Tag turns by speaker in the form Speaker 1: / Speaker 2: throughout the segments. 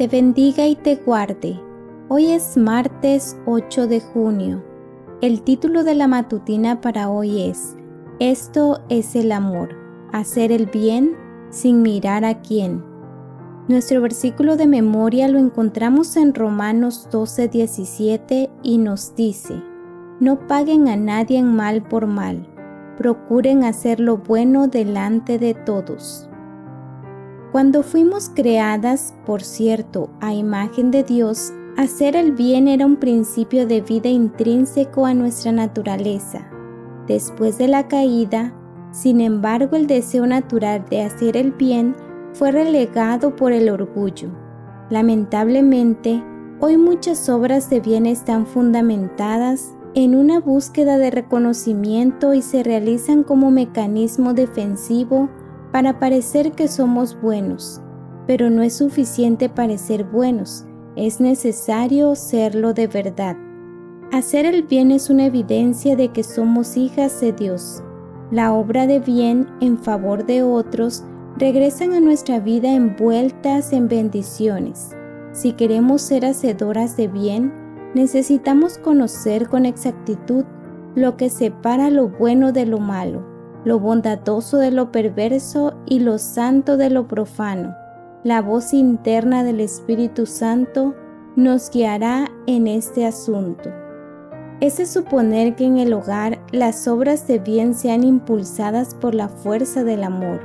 Speaker 1: te bendiga y te guarde. Hoy es martes 8 de junio. El título de la matutina para hoy es Esto es el amor, hacer el bien sin mirar a quién. Nuestro versículo de memoria lo encontramos en Romanos 12, 17 y nos dice, No paguen a nadie en mal por mal, procuren hacer lo bueno delante de todos. Cuando fuimos creadas, por cierto, a imagen de Dios, hacer el bien era un principio de vida intrínseco a nuestra naturaleza. Después de la caída, sin embargo, el deseo natural de hacer el bien fue relegado por el orgullo. Lamentablemente, hoy muchas obras de bien están fundamentadas en una búsqueda de reconocimiento y se realizan como mecanismo defensivo para parecer que somos buenos, pero no es suficiente parecer buenos, es necesario serlo de verdad. Hacer el bien es una evidencia de que somos hijas de Dios. La obra de bien en favor de otros regresan a nuestra vida envueltas en bendiciones. Si queremos ser hacedoras de bien, necesitamos conocer con exactitud lo que separa lo bueno de lo malo lo bondadoso de lo perverso y lo santo de lo profano. La voz interna del Espíritu Santo nos guiará en este asunto. Es de suponer que en el hogar las obras de bien sean impulsadas por la fuerza del amor.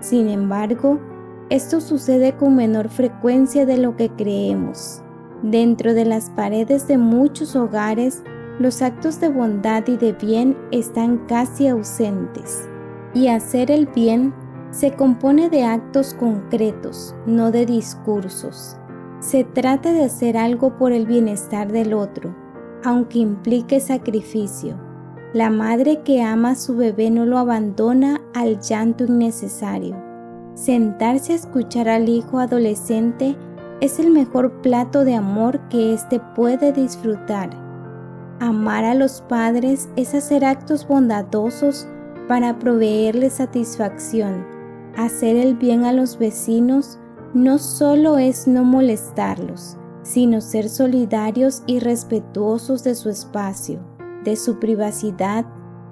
Speaker 1: Sin embargo, esto sucede con menor frecuencia de lo que creemos. Dentro de las paredes de muchos hogares los actos de bondad y de bien están casi ausentes. Y hacer el bien se compone de actos concretos, no de discursos. Se trata de hacer algo por el bienestar del otro, aunque implique sacrificio. La madre que ama a su bebé no lo abandona al llanto innecesario. Sentarse a escuchar al hijo adolescente es el mejor plato de amor que éste puede disfrutar Amar a los padres es hacer actos bondadosos para proveerles satisfacción. Hacer el bien a los vecinos no solo es no molestarlos, sino ser solidarios y respetuosos de su espacio, de su privacidad,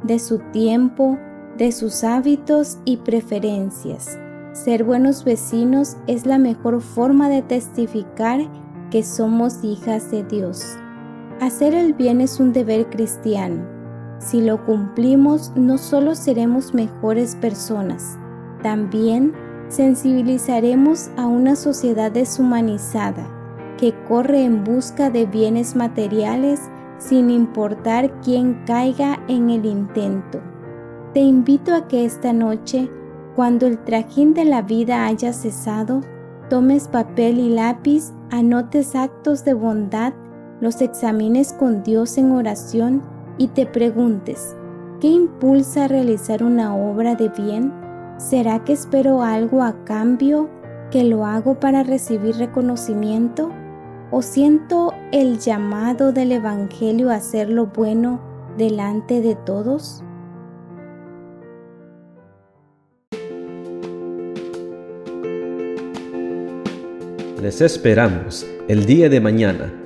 Speaker 1: de su tiempo, de sus hábitos y preferencias. Ser buenos vecinos es la mejor forma de testificar que somos hijas de Dios. Hacer el bien es un deber cristiano. Si lo cumplimos, no solo seremos mejores personas, también sensibilizaremos a una sociedad deshumanizada que corre en busca de bienes materiales sin importar quién caiga en el intento. Te invito a que esta noche, cuando el trajín de la vida haya cesado, tomes papel y lápiz, anotes actos de bondad los examines con Dios en oración y te preguntes, ¿qué impulsa a realizar una obra de bien? ¿Será que espero algo a cambio, que lo hago para recibir reconocimiento? ¿O siento el llamado del Evangelio a hacer lo bueno delante de todos?
Speaker 2: Les esperamos el día de mañana